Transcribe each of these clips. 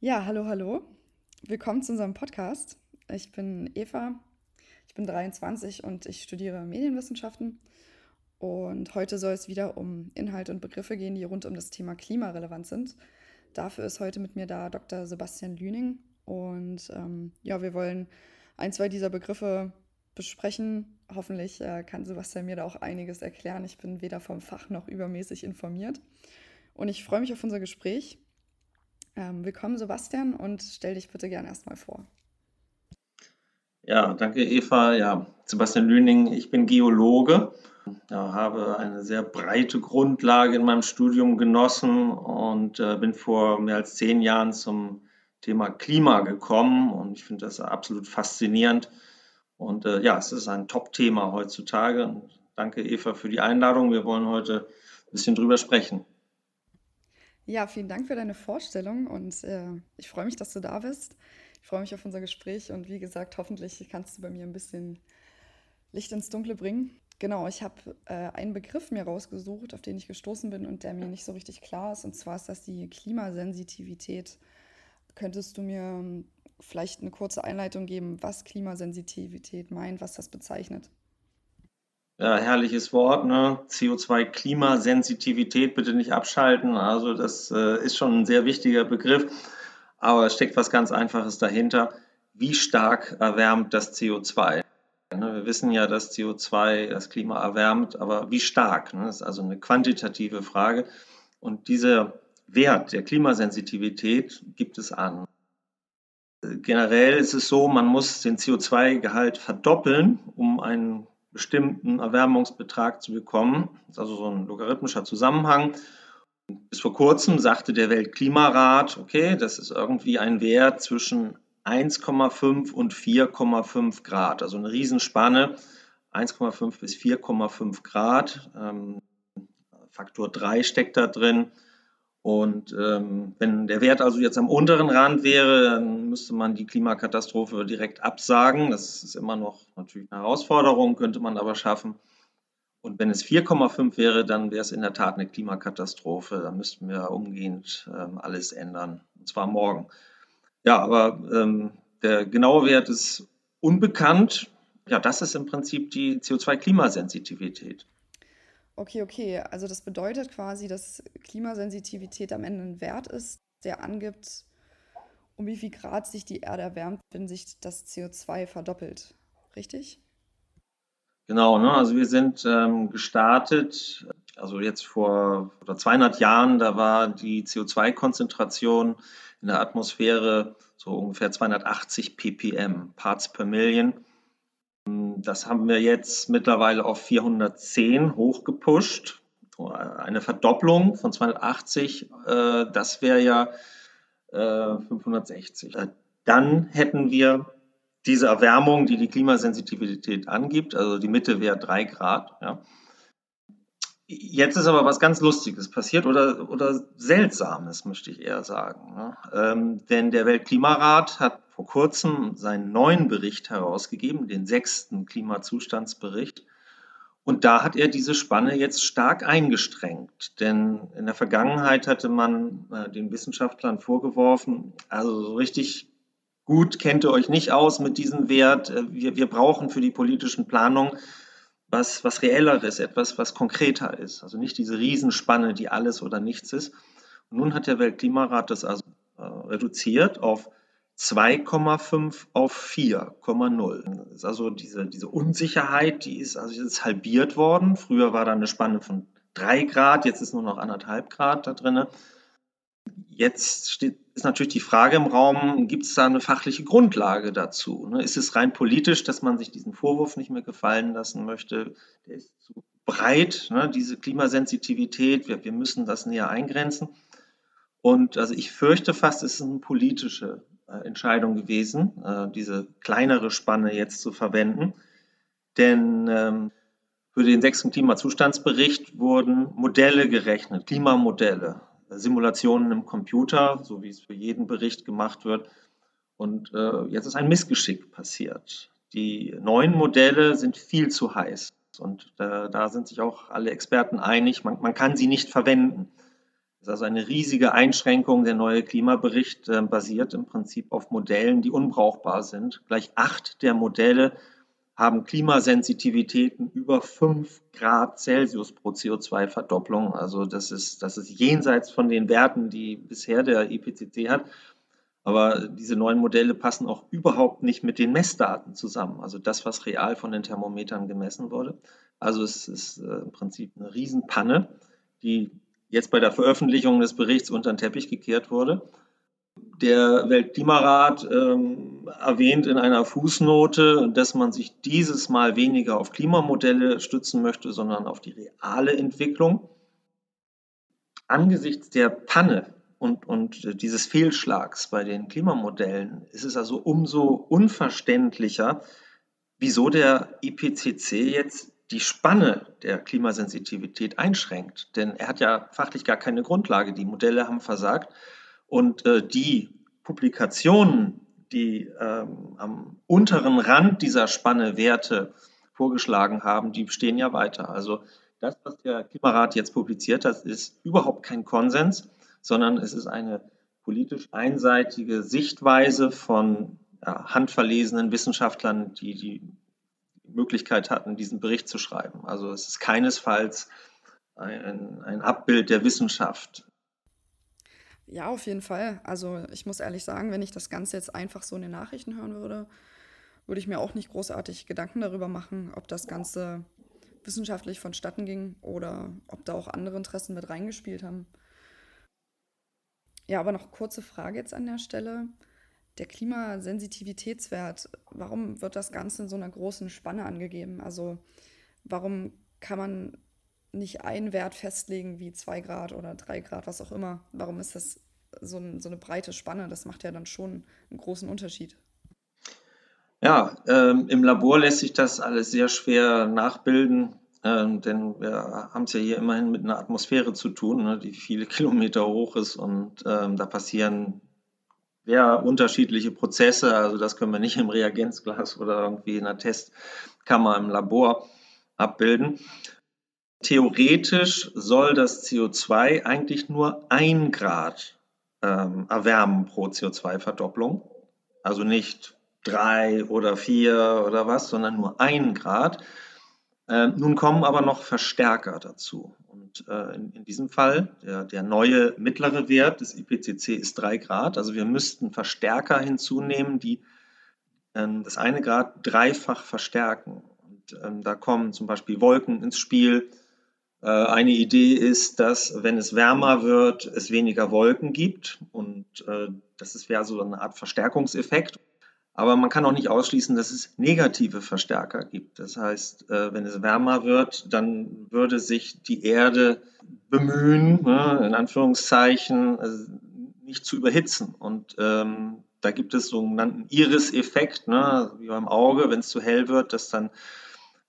Ja, hallo, hallo. Willkommen zu unserem Podcast. Ich bin Eva, ich bin 23 und ich studiere Medienwissenschaften. Und heute soll es wieder um Inhalte und Begriffe gehen, die rund um das Thema Klima relevant sind. Dafür ist heute mit mir da Dr. Sebastian Lüning. Und ähm, ja, wir wollen ein, zwei dieser Begriffe besprechen. Hoffentlich äh, kann Sebastian mir da auch einiges erklären. Ich bin weder vom Fach noch übermäßig informiert. Und ich freue mich auf unser Gespräch. Ähm, willkommen, Sebastian, und stell dich bitte gerne erstmal vor. Ja, danke, Eva. Ja, Sebastian Lüning, ich bin Geologe, ja, habe eine sehr breite Grundlage in meinem Studium genossen und äh, bin vor mehr als zehn Jahren zum Thema Klima gekommen und ich finde das absolut faszinierend. Und äh, ja, es ist ein Top-Thema heutzutage. Und danke, Eva, für die Einladung. Wir wollen heute ein bisschen drüber sprechen. Ja, vielen Dank für deine Vorstellung und äh, ich freue mich, dass du da bist. Ich freue mich auf unser Gespräch und wie gesagt, hoffentlich kannst du bei mir ein bisschen Licht ins Dunkle bringen. Genau, ich habe äh, einen Begriff mir rausgesucht, auf den ich gestoßen bin und der mir nicht so richtig klar ist. Und zwar ist das die Klimasensitivität. Könntest du mir ähm, vielleicht eine kurze Einleitung geben, was Klimasensitivität meint, was das bezeichnet? Ja, herrliches Wort, ne? CO2-Klimasensitivität bitte nicht abschalten. Also das äh, ist schon ein sehr wichtiger Begriff, aber es steckt was ganz Einfaches dahinter. Wie stark erwärmt das CO2? Ne, wir wissen ja, dass CO2 das Klima erwärmt, aber wie stark? Ne? Das ist also eine quantitative Frage. Und dieser Wert der Klimasensitivität gibt es an. Generell ist es so, man muss den CO2-Gehalt verdoppeln, um einen bestimmten Erwärmungsbetrag zu bekommen. Das ist also so ein logarithmischer Zusammenhang. Bis vor kurzem sagte der Weltklimarat, okay, das ist irgendwie ein Wert zwischen 1,5 und 4,5 Grad, also eine Riesenspanne, 1,5 bis 4,5 Grad. Ähm, Faktor 3 steckt da drin. Und ähm, wenn der Wert also jetzt am unteren Rand wäre, dann müsste man die Klimakatastrophe direkt absagen. Das ist immer noch natürlich eine Herausforderung, könnte man aber schaffen. Und wenn es 4,5 wäre, dann wäre es in der Tat eine Klimakatastrophe. Da müssten wir umgehend ähm, alles ändern, und zwar morgen. Ja, aber ähm, der genaue Wert ist unbekannt. Ja, das ist im Prinzip die CO2-Klimasensitivität. Okay, okay. Also das bedeutet quasi, dass Klimasensitivität am Ende ein Wert ist, der angibt, um wie viel Grad sich die Erde erwärmt, wenn sich das CO2 verdoppelt. Richtig? Genau, ne? also wir sind ähm, gestartet, also jetzt vor oder 200 Jahren, da war die CO2-Konzentration in der Atmosphäre so ungefähr 280 ppm, Parts per Million. Das haben wir jetzt mittlerweile auf 410 hochgepusht. Eine Verdopplung von 280, äh, das wäre ja 560. Äh, Dann hätten wir diese Erwärmung, die die Klimasensitivität angibt, also die Mitte wäre 3 Grad. Ja. Jetzt ist aber was ganz Lustiges passiert oder, oder Seltsames, möchte ich eher sagen. Ne? Ähm, denn der Weltklimarat hat vor kurzem seinen neuen Bericht herausgegeben, den sechsten Klimazustandsbericht. Und da hat er diese Spanne jetzt stark eingestrengt. Denn in der Vergangenheit hatte man äh, den Wissenschaftlern vorgeworfen, also so richtig gut kennt ihr euch nicht aus mit diesem Wert. Äh, wir, wir brauchen für die politischen Planungen was, was reelleres, etwas, was konkreter ist. Also nicht diese Riesenspanne, die alles oder nichts ist. Und nun hat der Weltklimarat das also äh, reduziert auf 2,5 auf 4,0. Also diese, diese Unsicherheit, die ist also ist halbiert worden. Früher war da eine Spanne von 3 Grad, jetzt ist nur noch anderthalb Grad da drin. Jetzt steht, ist natürlich die Frage im Raum, gibt es da eine fachliche Grundlage dazu? Ne? Ist es rein politisch, dass man sich diesen Vorwurf nicht mehr gefallen lassen möchte? Der ist zu breit, ne? diese Klimasensitivität, wir, wir müssen das näher eingrenzen. Und also ich fürchte fast, es ist eine politische Entscheidung gewesen, äh, diese kleinere Spanne jetzt zu verwenden. Denn ähm, für den sechsten Klimazustandsbericht wurden Modelle gerechnet, Klimamodelle. Simulationen im Computer, so wie es für jeden Bericht gemacht wird. Und äh, jetzt ist ein Missgeschick passiert. Die neuen Modelle sind viel zu heiß. Und äh, da sind sich auch alle Experten einig, man, kann sie nicht verwenden. Das ist also eine riesige Einschränkung. Der neue Klimabericht äh, basiert im Prinzip auf Modellen, die unbrauchbar sind. Gleich acht der Modelle haben Klimasensitivitäten über 5 Grad Celsius pro CO2-Verdopplung. Also das ist, das ist jenseits von den Werten, die bisher der IPCC hat. Aber diese neuen Modelle passen auch überhaupt nicht mit den Messdaten zusammen. Also das, was real von den Thermometern gemessen wurde. Also es ist äh, im Prinzip eine Riesenpanne, die jetzt bei der Veröffentlichung des Berichts unter den Teppich gekehrt wurde. Der Weltklimarat ähm, erwähnt in einer Fußnote, dass man sich dieses Mal weniger auf Klimamodelle stützen möchte, sondern auf die reale Entwicklung. Angesichts der Panne und, und dieses Fehlschlags bei den Klimamodellen ist es also umso unverständlicher, wieso der IPCC jetzt die Spanne der Klimasensitivität einschränkt. Denn er hat ja fachlich gar keine Grundlage. Die Modelle haben versagt. Und äh, die Publikationen, die ähm, am unteren Rand dieser Spanne Werte vorgeschlagen haben, die stehen ja weiter. Also das, was der Klimarat jetzt publiziert hat, ist überhaupt kein Konsens, sondern es ist eine politisch einseitige Sichtweise von ja, handverlesenen Wissenschaftlern, die die Möglichkeit hatten, diesen Bericht zu schreiben. Also es ist keinesfalls ein, ein Abbild der Wissenschaft. Ja, auf jeden Fall. Also ich muss ehrlich sagen, wenn ich das Ganze jetzt einfach so in den Nachrichten hören würde, würde ich mir auch nicht großartig Gedanken darüber machen, ob das Ganze wissenschaftlich vonstatten ging oder ob da auch andere Interessen mit reingespielt haben. Ja, aber noch kurze Frage jetzt an der Stelle. Der Klimasensitivitätswert, warum wird das Ganze in so einer großen Spanne angegeben? Also warum kann man nicht einen Wert festlegen wie zwei Grad oder drei Grad, was auch immer. Warum ist das so, ein, so eine breite Spanne? Das macht ja dann schon einen großen Unterschied. Ja, ähm, im Labor lässt sich das alles sehr schwer nachbilden, ähm, denn wir haben es ja hier immerhin mit einer Atmosphäre zu tun, ne, die viele Kilometer hoch ist und ähm, da passieren sehr unterschiedliche Prozesse. Also das können wir nicht im Reagenzglas oder irgendwie in einer Testkammer im Labor abbilden. Theoretisch soll das CO2 eigentlich nur ein Grad ähm, erwärmen pro CO2-Verdopplung. Also nicht drei oder vier oder was, sondern nur ein Grad. Äh, nun kommen aber noch Verstärker dazu. Äh, in, in, diesem Fall, der, der, neue mittlere Wert des IPCC ist drei Grad. Also wir müssten Verstärker hinzunehmen, die äh, das eine Grad dreifach verstärken. Und ähm, da kommen zum Beispiel Wolken ins Spiel, äh, eine Idee ist, dass wenn es wärmer wird, es weniger Wolken gibt und äh, das wäre so eine Art Verstärkungseffekt. Aber man kann auch nicht ausschließen, dass es negative Verstärker gibt. Das heißt, äh, wenn es wärmer wird, dann würde sich die Erde bemühen, ne, in Anführungszeichen, nicht zu überhitzen. Und ähm, da gibt es sogenannten Iris-Effekt, ne, wie beim Auge, wenn es zu hell wird, dass dann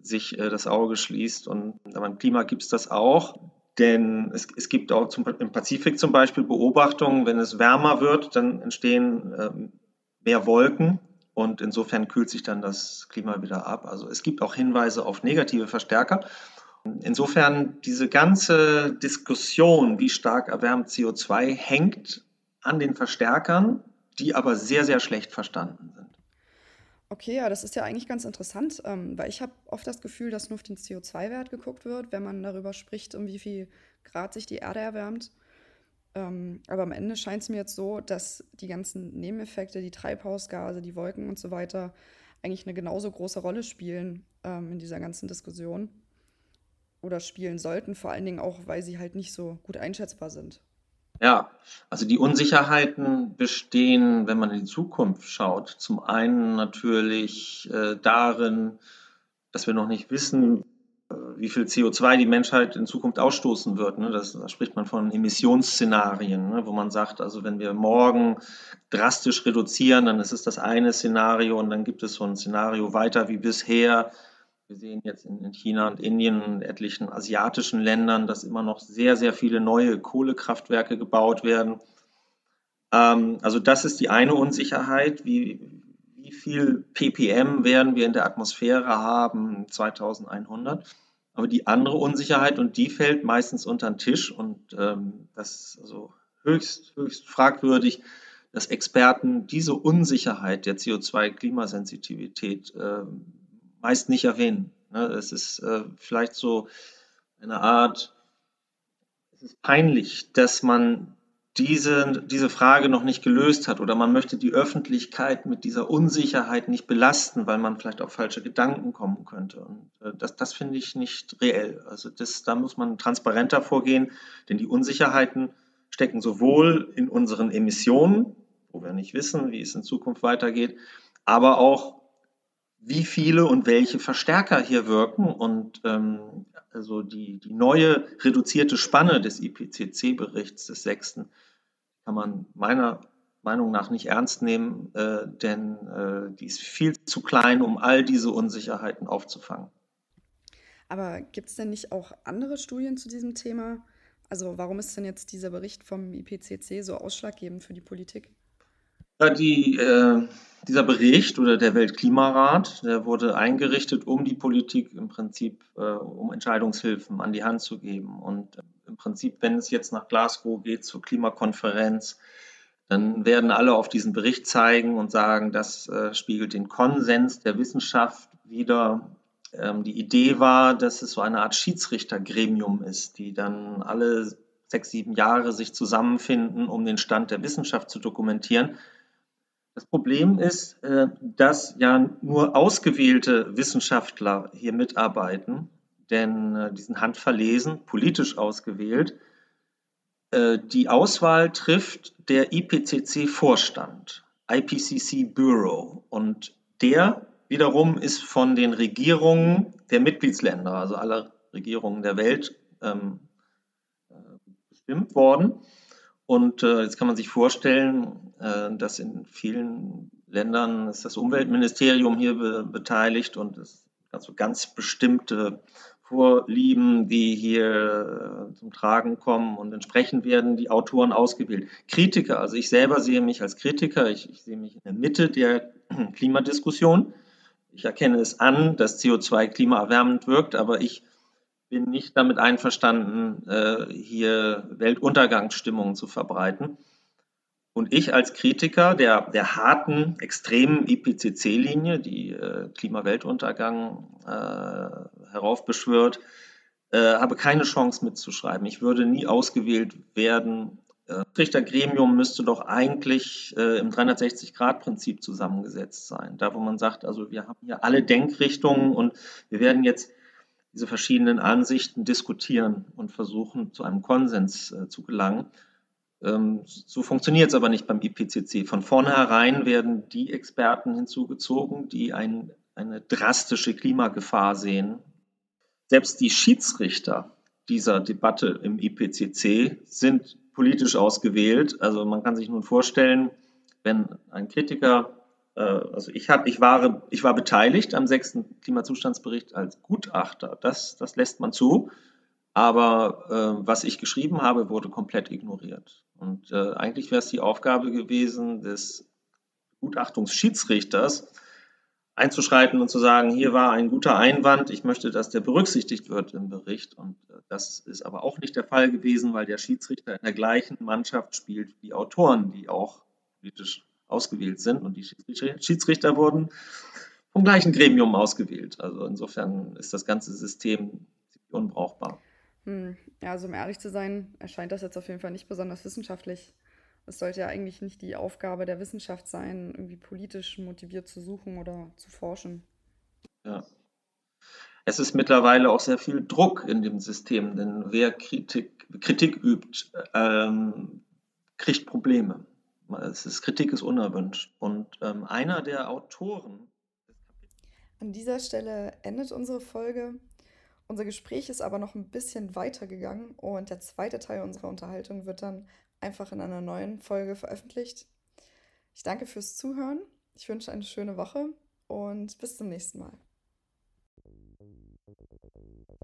sich äh, das Auge schließt. Und beim Klima gibt es das auch. Denn es, es gibt auch zum, im Pazifik zum Beispiel Beobachtungen, wenn es wärmer wird, dann entstehen ähm, mehr Wolken und insofern kühlt sich dann das Klima wieder ab. Also es gibt auch Hinweise auf negative Verstärker. Insofern diese ganze Diskussion, wie stark erwärmt CO2, hängt an den Verstärkern, die aber sehr, sehr schlecht verstanden sind. Okay, ja, das ist ja eigentlich ganz interessant, ähm, weil ich habe oft das Gefühl, dass nur auf den CO2-Wert geguckt wird, wenn man darüber spricht, um wie viel Grad sich die Erde erwärmt. Ähm, aber am Ende scheint es mir jetzt so, dass die ganzen Nebeneffekte, die Treibhausgase, die Wolken und so weiter, eigentlich eine genauso große Rolle spielen ähm, in dieser ganzen Diskussion. Oder spielen sollten, vor allen Dingen auch, weil sie halt nicht so gut einschätzbar sind. Ja, also die Unsicherheiten bestehen, wenn man in die Zukunft schaut, zum einen natürlich äh, darin, dass wir noch nicht wissen, wie viel CO2 die Menschheit in Zukunft ausstoßen wird. Ne? Das, da spricht man von Emissionsszenarien, ne? wo man sagt, also wenn wir morgen drastisch reduzieren, dann ist es das eine Szenario und dann gibt es so ein Szenario weiter wie bisher, wir sehen jetzt in, China und Indien und etlichen asiatischen Ländern, dass immer noch sehr, sehr viele neue Kohlekraftwerke gebaut werden. Ähm, also das ist die eine Unsicherheit, wie, wie viel ppm werden wir in der Atmosphäre haben 2100. Aber die andere Unsicherheit, und die fällt meistens unter den Tisch, und ähm, das ist also höchst, höchst fragwürdig, dass Experten diese Unsicherheit der CO2-Klimasensitivität äh, meist nicht erwähnen. Ne? Es ist äh, vielleicht so eine Art, es ist peinlich, dass man diese, diese Frage noch nicht gelöst hat oder man möchte die Öffentlichkeit mit dieser Unsicherheit nicht belasten, weil man vielleicht auf falsche Gedanken kommen könnte. Und äh, das, das finde ich nicht reell. Also das, da muss man transparenter vorgehen, denn die Unsicherheiten stecken sowohl in unseren Emissionen, wo wir nicht wissen, wie es in Zukunft weitergeht, aber auch wie viele und welche Verstärker hier wirken und ähm, also die, die neue reduzierte Spanne des IPCC-Berichts des sechsten kann man meiner Meinung nach nicht ernst nehmen, äh, denn äh, die ist viel zu klein, um all diese Unsicherheiten aufzufangen. Aber gibt es denn nicht auch andere Studien zu diesem Thema? Also warum ist denn jetzt dieser Bericht vom IPCC so ausschlaggebend für die Politik? Ja, die, äh, dieser Bericht oder der Weltklimarat, der wurde eingerichtet, um die Politik im Prinzip, äh, um Entscheidungshilfen an die Hand zu geben. Und äh, im Prinzip, wenn es jetzt nach Glasgow geht zur Klimakonferenz, dann werden alle auf diesen Bericht zeigen und sagen, das äh, spiegelt den Konsens der Wissenschaft wider. Ähm, die Idee war, dass es so eine Art Schiedsrichtergremium ist, die dann alle sechs, sieben Jahre sich zusammenfinden, um den Stand der Wissenschaft zu dokumentieren. Das Problem ist, äh, dass ja nur ausgewählte Wissenschaftler hier mitarbeiten, denn äh, die sind handverlesen, politisch ausgewählt. Äh, die Auswahl trifft der IPCC-Vorstand, IPCC Bureau, und der wiederum ist von den Regierungen der Mitgliedsländer, also aller Regierungen der Welt, ähm, bestimmt worden. Und äh, jetzt kann man sich vorstellen, äh, dass in vielen Ländern ist das Umweltministerium hier be beteiligt und es also ganz bestimmte Vorlieben, die hier äh, zum Tragen kommen und entsprechend werden die Autoren ausgewählt. Kritiker, also ich selber sehe mich als Kritiker, ich, ich sehe mich in der Mitte der Klimadiskussion. Ich erkenne es an, dass CO2 klimaerwärmend wirkt, aber ich bin nicht damit einverstanden, äh, hier Weltuntergangsstimmungen zu verbreiten. Und ich als Kritiker der, der harten, extremen IPCC-Linie, die äh, Klimaweltuntergang äh, heraufbeschwört, äh, habe keine Chance mitzuschreiben. Ich würde nie ausgewählt werden. Das äh, Richtergremium müsste doch eigentlich äh, im 360-Grad-Prinzip zusammengesetzt sein. Da, wo man sagt, also wir haben hier alle Denkrichtungen und wir werden jetzt diese verschiedenen Ansichten diskutieren und versuchen, zu einem Konsens äh, zu gelangen. Ähm, so funktioniert es aber nicht beim IPCC. Von vornherein werden die Experten hinzugezogen, die ein, eine drastische Klimagefahr sehen. Selbst die Schiedsrichter dieser Debatte im IPCC sind politisch ausgewählt. Also man kann sich nun vorstellen, wenn ein Kritiker also ich, hab, ich, war, ich war beteiligt am sechsten Klimazustandsbericht als Gutachter. Das, das lässt man zu. Aber äh, was ich geschrieben habe, wurde komplett ignoriert. Und äh, eigentlich wäre es die Aufgabe gewesen des Gutachtungsschiedsrichters, einzuschreiten und zu sagen, hier war ein guter Einwand, ich möchte, dass der berücksichtigt wird im Bericht. Und äh, das ist aber auch nicht der Fall gewesen, weil der Schiedsrichter in der gleichen Mannschaft spielt wie Autoren, die auch politisch ausgewählt sind und die Schiedsrichter wurden vom gleichen Gremium ausgewählt. Also insofern ist das ganze System unbrauchbar. Hm. Ja, also um ehrlich zu sein, erscheint das jetzt auf jeden Fall nicht besonders wissenschaftlich. Es sollte ja eigentlich nicht die Aufgabe der Wissenschaft sein, irgendwie politisch motiviert zu suchen oder zu forschen. Ja. Es ist mittlerweile auch sehr viel Druck in dem System, denn wer Kritik, Kritik übt, ähm, kriegt Probleme es ist, Kritik ist unerwünscht. Und ähm, einer der Autoren. An dieser Stelle endet unsere Folge. Unser Gespräch ist aber noch ein bisschen weitergegangen und der zweite Teil unserer Unterhaltung wird dann einfach in einer neuen Folge veröffentlicht. Ich danke fürs Zuhören. Ich wünsche eine schöne Woche und bis zum nächsten Mal.